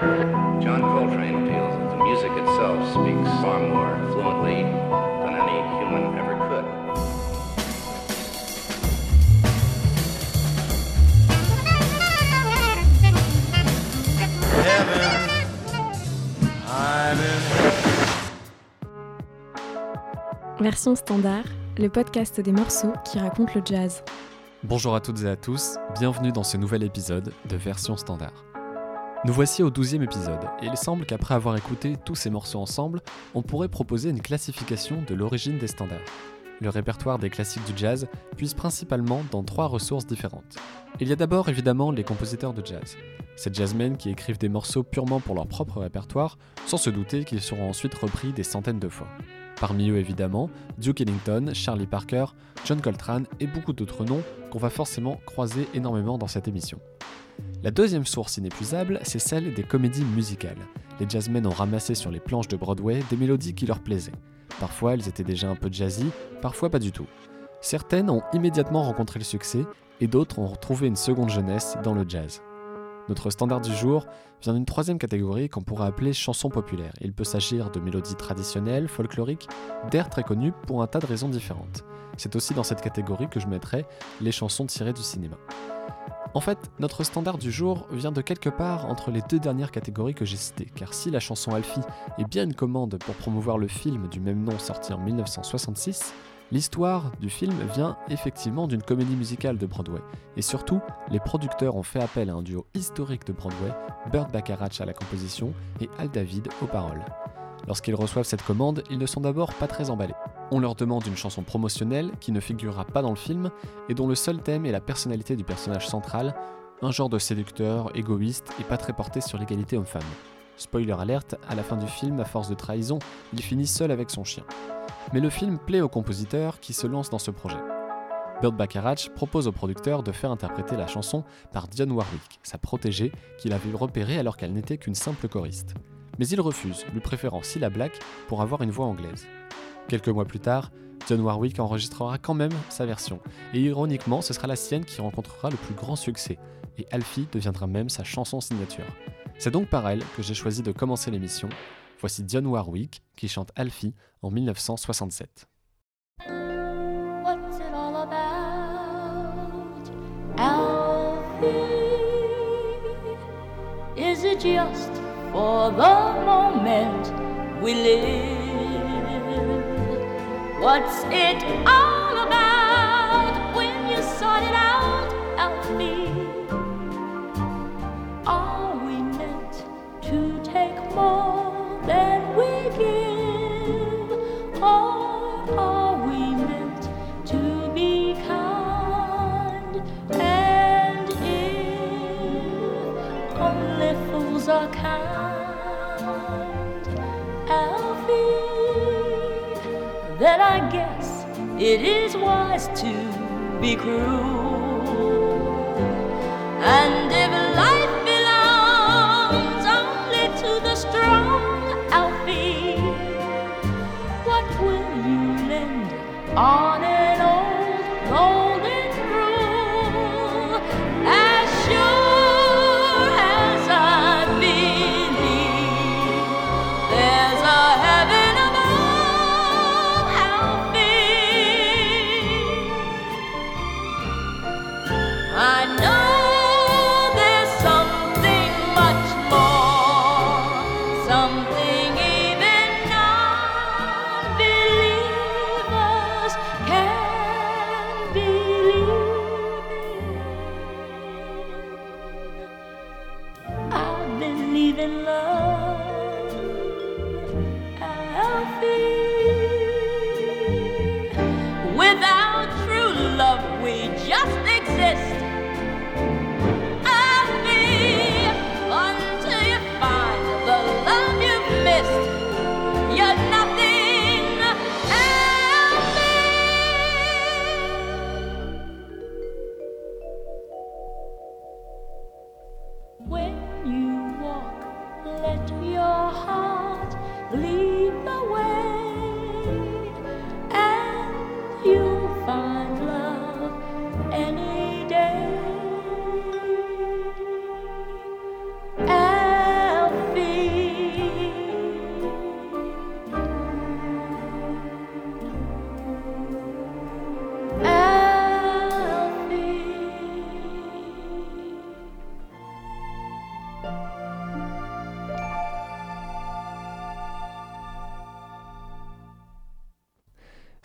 John Coltrane feels that the music itself speaks far more fluently than any human ever could. Version standard, le podcast des morceaux qui racontent le jazz. Bonjour à toutes et à tous, bienvenue dans ce nouvel épisode de Version standard. Nous voici au douzième épisode, et il semble qu'après avoir écouté tous ces morceaux ensemble, on pourrait proposer une classification de l'origine des standards. Le répertoire des classiques du jazz puise principalement dans trois ressources différentes. Il y a d'abord évidemment les compositeurs de jazz. Ces jazzmen qui écrivent des morceaux purement pour leur propre répertoire, sans se douter qu'ils seront ensuite repris des centaines de fois. Parmi eux évidemment, Duke Ellington, Charlie Parker, John Coltrane et beaucoup d'autres noms qu'on va forcément croiser énormément dans cette émission. La deuxième source inépuisable, c'est celle des comédies musicales. Les jazzmen ont ramassé sur les planches de Broadway des mélodies qui leur plaisaient. Parfois elles étaient déjà un peu jazzy, parfois pas du tout. Certaines ont immédiatement rencontré le succès et d'autres ont retrouvé une seconde jeunesse dans le jazz. Notre standard du jour vient d'une troisième catégorie qu'on pourrait appeler chansons populaires. Il peut s'agir de mélodies traditionnelles, folkloriques, d'airs très connus pour un tas de raisons différentes. C'est aussi dans cette catégorie que je mettrai les chansons tirées du cinéma. En fait, notre standard du jour vient de quelque part entre les deux dernières catégories que j'ai citées, car si la chanson Alfie est bien une commande pour promouvoir le film du même nom sorti en 1966, l'histoire du film vient effectivement d'une comédie musicale de Broadway, et surtout, les producteurs ont fait appel à un duo historique de Broadway, Burt Bacharach à la composition et Al David aux paroles. Lorsqu'ils reçoivent cette commande, ils ne sont d'abord pas très emballés. On leur demande une chanson promotionnelle qui ne figurera pas dans le film et dont le seul thème est la personnalité du personnage central, un genre de séducteur, égoïste et pas très porté sur l'égalité homme-femme. Spoiler alerte, à la fin du film, à force de trahison, il finit seul avec son chien. Mais le film plaît au compositeur qui se lance dans ce projet. Burt Bacharach propose au producteur de faire interpréter la chanson par Dionne Warwick, sa protégée, qu'il avait repérée alors qu'elle n'était qu'une simple choriste. Mais il refuse, lui préférant Cilla Black pour avoir une voix anglaise. Quelques mois plus tard, John Warwick enregistrera quand même sa version, et ironiquement, ce sera la sienne qui rencontrera le plus grand succès, et Alfie deviendra même sa chanson signature. C'est donc par elle que j'ai choisi de commencer l'émission. Voici John Warwick qui chante Alfie en 1967. What's it all about, Alfie? Is it just for the moment we live? What's it all it is wise to be cruel. And if life belongs only to the strong, Alfie, what will you lend on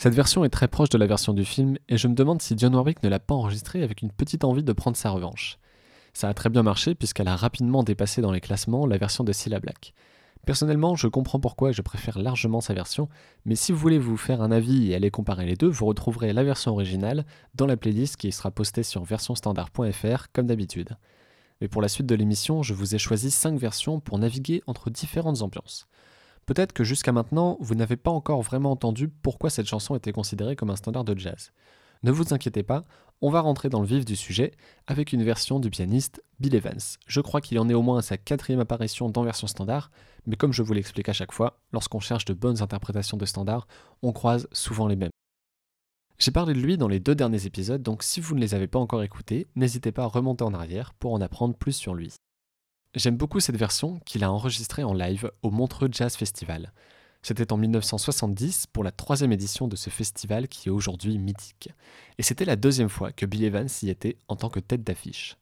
Cette version est très proche de la version du film et je me demande si John Warwick ne l'a pas enregistrée avec une petite envie de prendre sa revanche. Ça a très bien marché puisqu'elle a rapidement dépassé dans les classements la version de Cilla Black. Personnellement, je comprends pourquoi et je préfère largement sa version, mais si vous voulez vous faire un avis et aller comparer les deux, vous retrouverez la version originale dans la playlist qui sera postée sur versionstandard.fr comme d'habitude. Mais pour la suite de l'émission, je vous ai choisi 5 versions pour naviguer entre différentes ambiances. Peut-être que jusqu'à maintenant, vous n'avez pas encore vraiment entendu pourquoi cette chanson était considérée comme un standard de jazz. Ne vous inquiétez pas, on va rentrer dans le vif du sujet avec une version du pianiste Bill Evans. Je crois qu'il en est au moins à sa quatrième apparition dans version standard, mais comme je vous l'explique à chaque fois, lorsqu'on cherche de bonnes interprétations de standard, on croise souvent les mêmes. J'ai parlé de lui dans les deux derniers épisodes, donc si vous ne les avez pas encore écoutés, n'hésitez pas à remonter en arrière pour en apprendre plus sur lui. J'aime beaucoup cette version qu'il a enregistrée en live au Montreux Jazz Festival. C'était en 1970 pour la troisième édition de ce festival qui est aujourd'hui mythique. Et c'était la deuxième fois que Bill Evans y était en tant que tête d'affiche.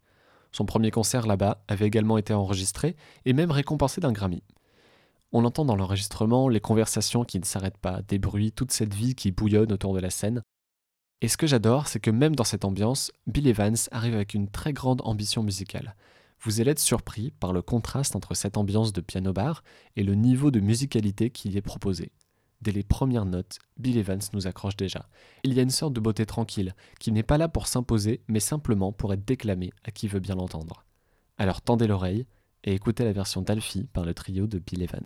Son premier concert là-bas avait également été enregistré et même récompensé d'un Grammy. On entend dans l'enregistrement les conversations qui ne s'arrêtent pas, des bruits, toute cette vie qui bouillonne autour de la scène. Et ce que j'adore, c'est que même dans cette ambiance, Bill Evans arrive avec une très grande ambition musicale vous allez être surpris par le contraste entre cette ambiance de piano-bar et le niveau de musicalité qui y est proposé. Dès les premières notes, Bill Evans nous accroche déjà. Il y a une sorte de beauté tranquille, qui n'est pas là pour s'imposer, mais simplement pour être déclamée à qui veut bien l'entendre. Alors tendez l'oreille et écoutez la version d'Alfie par le trio de Bill Evans.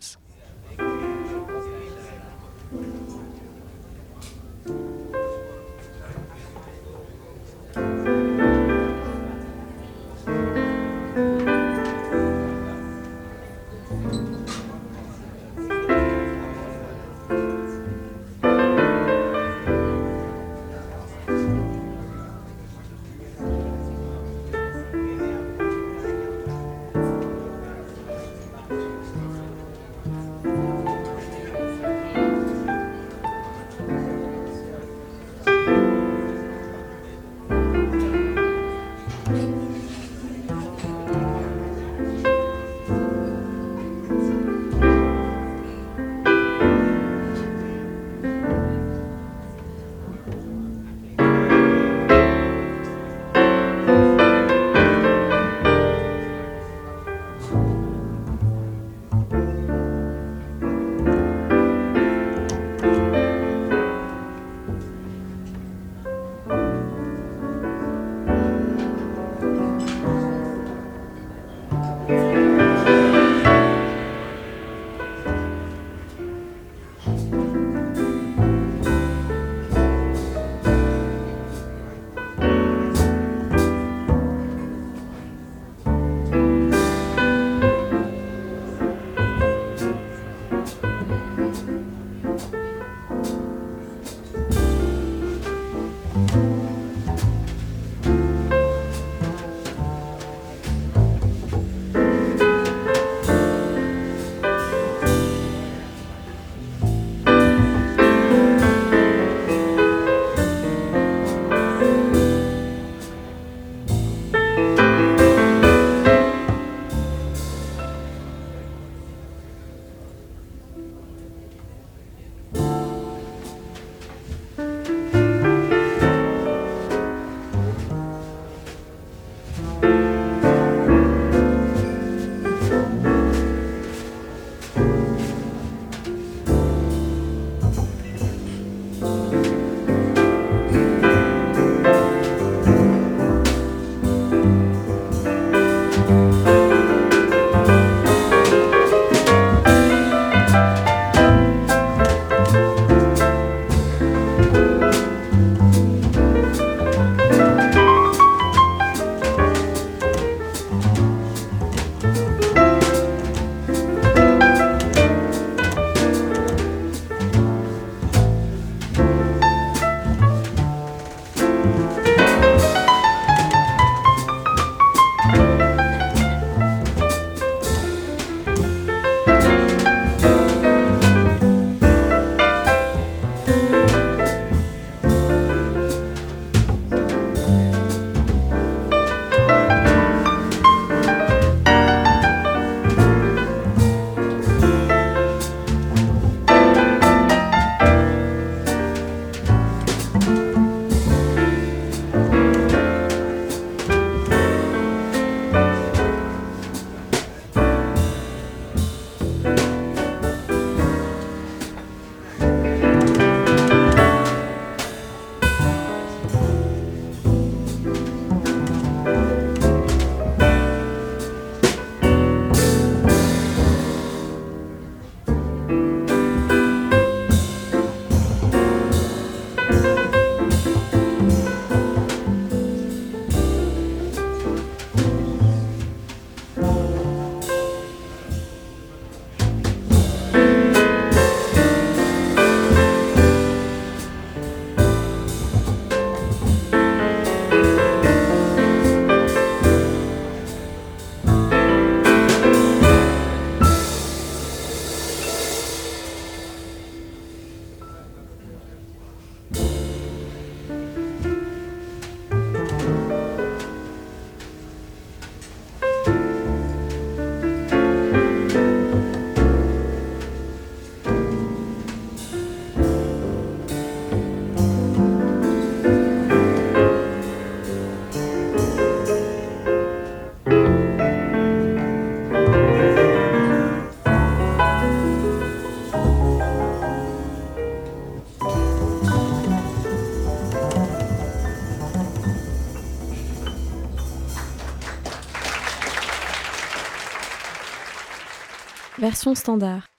Standard.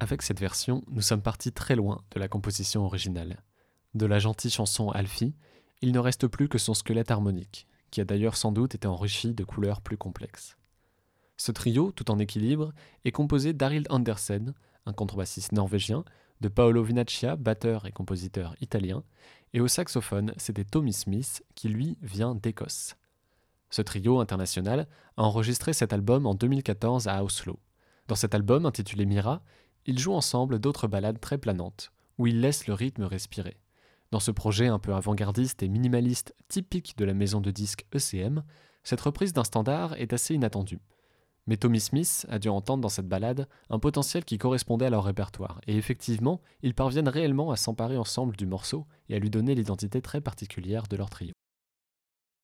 Avec cette version, nous sommes partis très loin de la composition originale. De la gentille chanson Alfie, il ne reste plus que son squelette harmonique, qui a d'ailleurs sans doute été enrichi de couleurs plus complexes. Ce trio, tout en équilibre, est composé d'Arild Andersen, un contrebassiste norvégien, de Paolo Vinaccia, batteur et compositeur italien, et au saxophone, c'était Tommy Smith, qui lui vient d'Écosse. Ce trio international a enregistré cet album en 2014 à Oslo. Dans cet album intitulé Mira, ils jouent ensemble d'autres ballades très planantes, où ils laissent le rythme respirer. Dans ce projet un peu avant-gardiste et minimaliste typique de la maison de disques ECM, cette reprise d'un standard est assez inattendue. Mais Tommy Smith a dû entendre dans cette ballade un potentiel qui correspondait à leur répertoire, et effectivement, ils parviennent réellement à s'emparer ensemble du morceau et à lui donner l'identité très particulière de leur trio.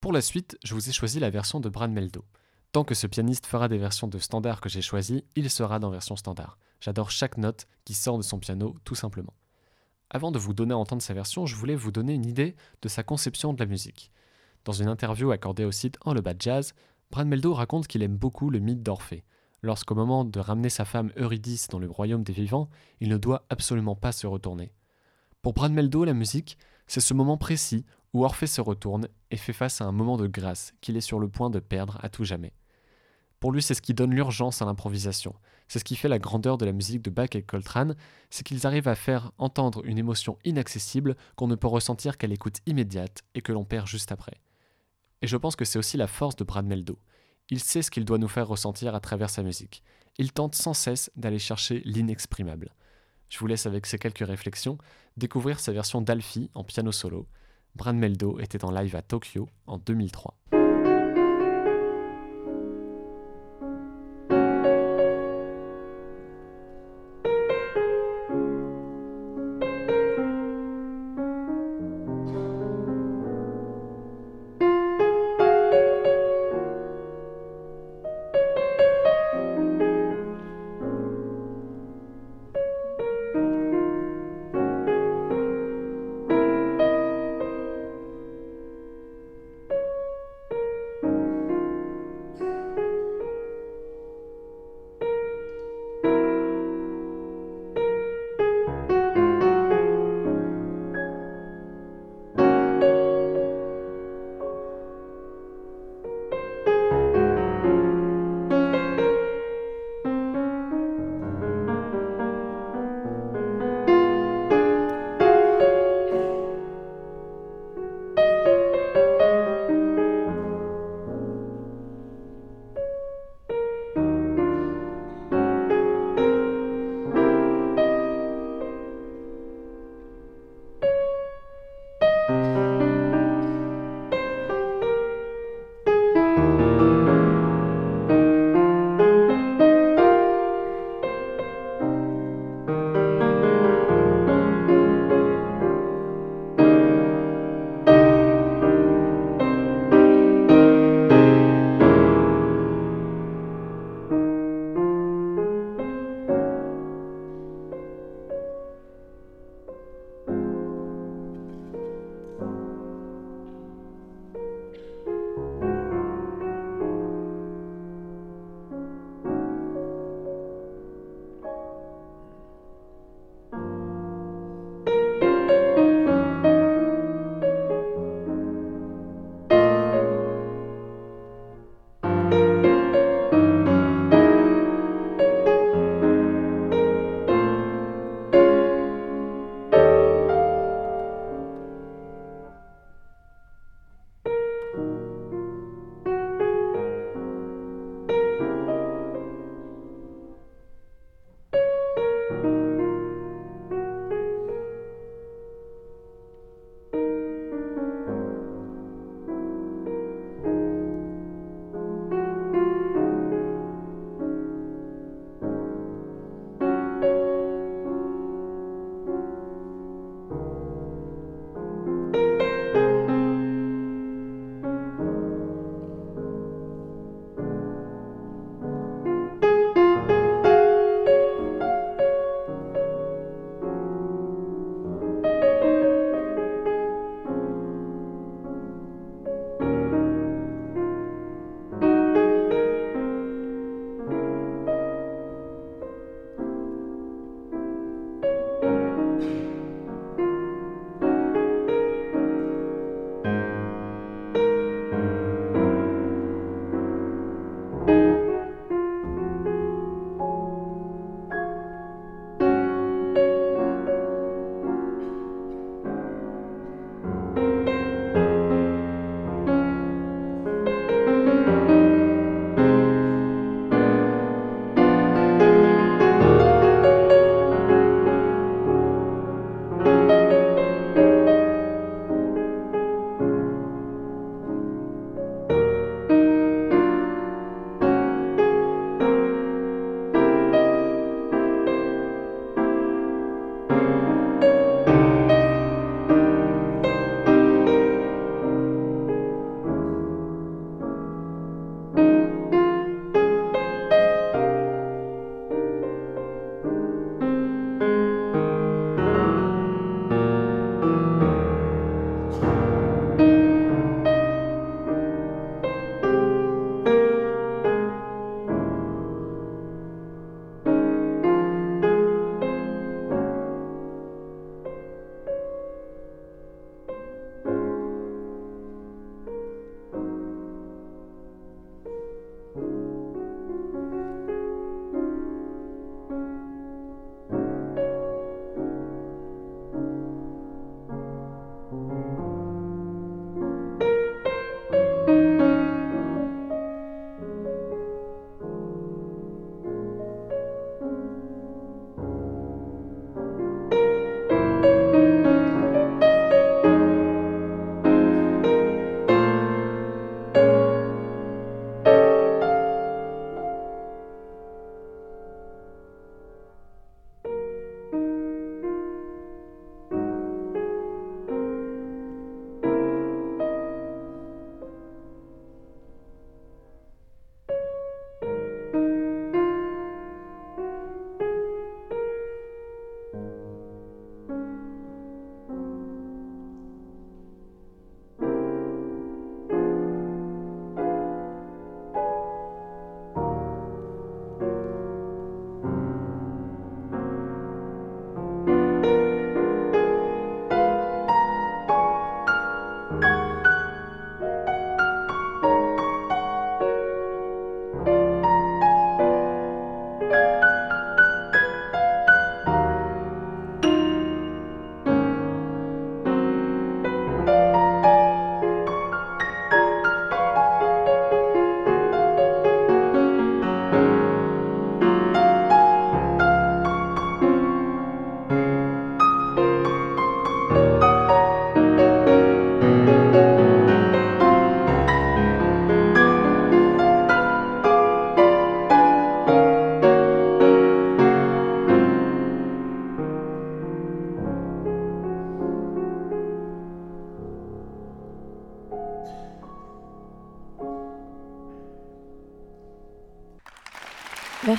Pour la suite, je vous ai choisi la version de Brad Meldo. Tant que ce pianiste fera des versions de standard que j'ai choisies, il sera dans version standard. J'adore chaque note qui sort de son piano, tout simplement. Avant de vous donner à entendre sa version, je voulais vous donner une idée de sa conception de la musique. Dans une interview accordée au site En le bas jazz, Brad Meldo raconte qu'il aime beaucoup le mythe d'Orphée. Lorsqu'au moment de ramener sa femme Eurydice dans le royaume des vivants, il ne doit absolument pas se retourner. Pour Brad Meldo, la musique, c'est ce moment précis où Orphée se retourne et fait face à un moment de grâce qu'il est sur le point de perdre à tout jamais. Pour lui, c'est ce qui donne l'urgence à l'improvisation. C'est ce qui fait la grandeur de la musique de Bach et Coltrane, c'est qu'ils arrivent à faire entendre une émotion inaccessible qu'on ne peut ressentir qu'à l'écoute immédiate et que l'on perd juste après. Et je pense que c'est aussi la force de Brad Meldo. Il sait ce qu'il doit nous faire ressentir à travers sa musique. Il tente sans cesse d'aller chercher l'inexprimable. Je vous laisse avec ces quelques réflexions découvrir sa version d'Alfie en piano solo. Brad Meldo était en live à Tokyo en 2003.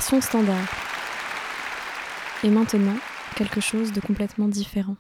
Standard. Et maintenant, quelque chose de complètement différent.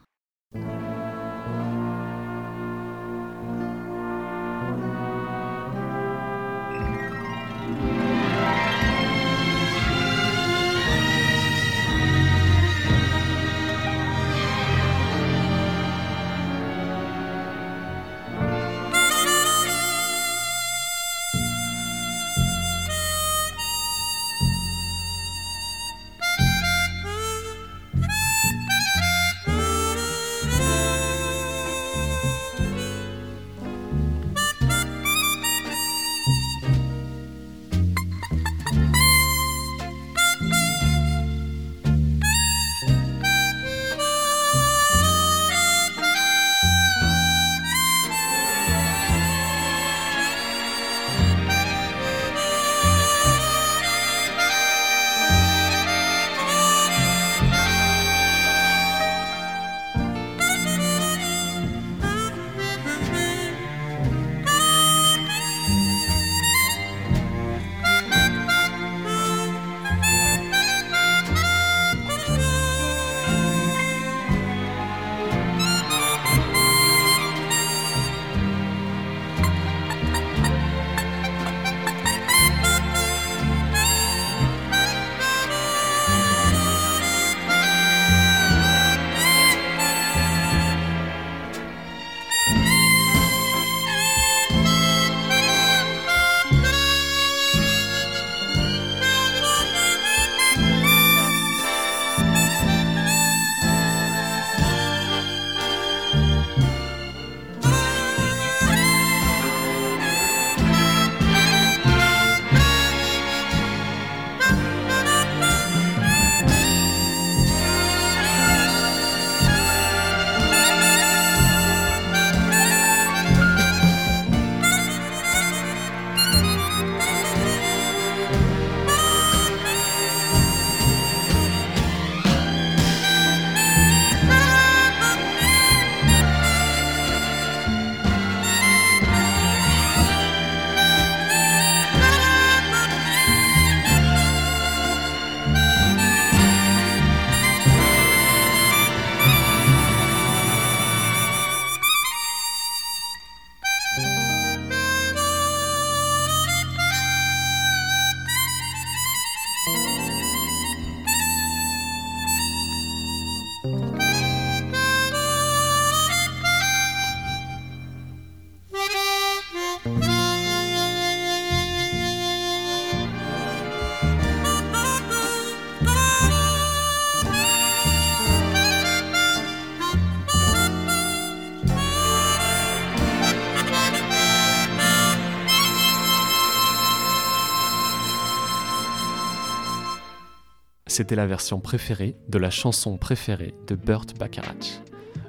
C'était la version préférée de la chanson préférée de Burt Bacharach.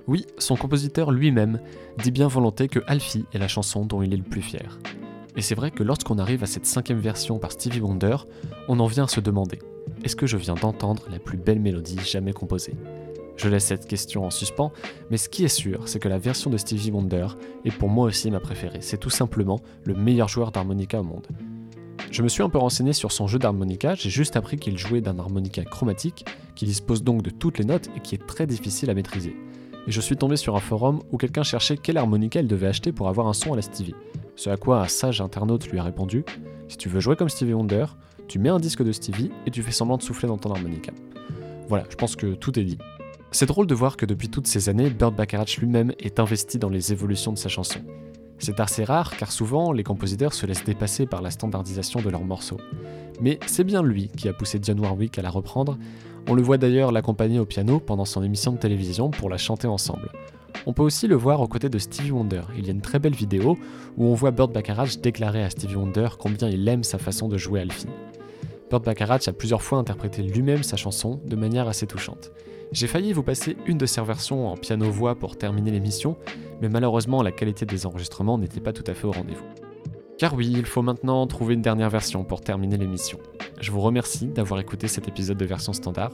Oui, son compositeur lui-même dit bien volonté que Alfie est la chanson dont il est le plus fier. Et c'est vrai que lorsqu'on arrive à cette cinquième version par Stevie Wonder, on en vient à se demander est-ce que je viens d'entendre la plus belle mélodie jamais composée? Je laisse cette question en suspens, mais ce qui est sûr, c'est que la version de Stevie Wonder est pour moi aussi ma préférée. C'est tout simplement le meilleur joueur d'harmonica au monde. Je me suis un peu renseigné sur son jeu d'harmonica, j'ai juste appris qu'il jouait d'un harmonica chromatique, qui dispose donc de toutes les notes et qui est très difficile à maîtriser. Et je suis tombé sur un forum où quelqu'un cherchait quel harmonica il devait acheter pour avoir un son à la Stevie. Ce à quoi un sage internaute lui a répondu Si tu veux jouer comme Stevie Wonder, tu mets un disque de Stevie et tu fais semblant de souffler dans ton harmonica. Voilà, je pense que tout est dit. C'est drôle de voir que depuis toutes ces années, Burt Bacharach lui-même est investi dans les évolutions de sa chanson. C'est assez rare car souvent les compositeurs se laissent dépasser par la standardisation de leurs morceaux. Mais c'est bien lui qui a poussé John Warwick à la reprendre. On le voit d'ailleurs l'accompagner au piano pendant son émission de télévision pour la chanter ensemble. On peut aussi le voir aux côtés de Stevie Wonder. Il y a une très belle vidéo où on voit Burt Bacharach déclarer à Stevie Wonder combien il aime sa façon de jouer Alfie. Burt Bacharach a plusieurs fois interprété lui-même sa chanson de manière assez touchante. J'ai failli vous passer une de ces versions en piano-voix pour terminer l'émission, mais malheureusement la qualité des enregistrements n'était pas tout à fait au rendez-vous. Car oui, il faut maintenant trouver une dernière version pour terminer l'émission. Je vous remercie d'avoir écouté cet épisode de version standard.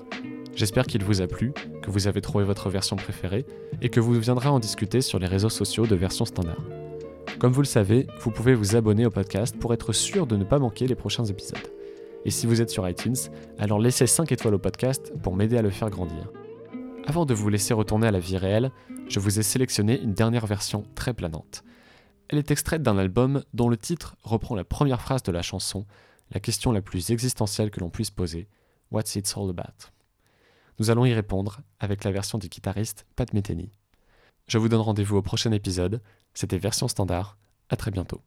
J'espère qu'il vous a plu, que vous avez trouvé votre version préférée et que vous viendrez en discuter sur les réseaux sociaux de version standard. Comme vous le savez, vous pouvez vous abonner au podcast pour être sûr de ne pas manquer les prochains épisodes. Et si vous êtes sur iTunes, alors laissez 5 étoiles au podcast pour m'aider à le faire grandir. Avant de vous laisser retourner à la vie réelle, je vous ai sélectionné une dernière version très planante. Elle est extraite d'un album dont le titre reprend la première phrase de la chanson, la question la plus existentielle que l'on puisse poser What's it all about? Nous allons y répondre avec la version du guitariste Pat Metheny. Je vous donne rendez-vous au prochain épisode. C'était Version Standard. À très bientôt.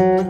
Mm-hmm.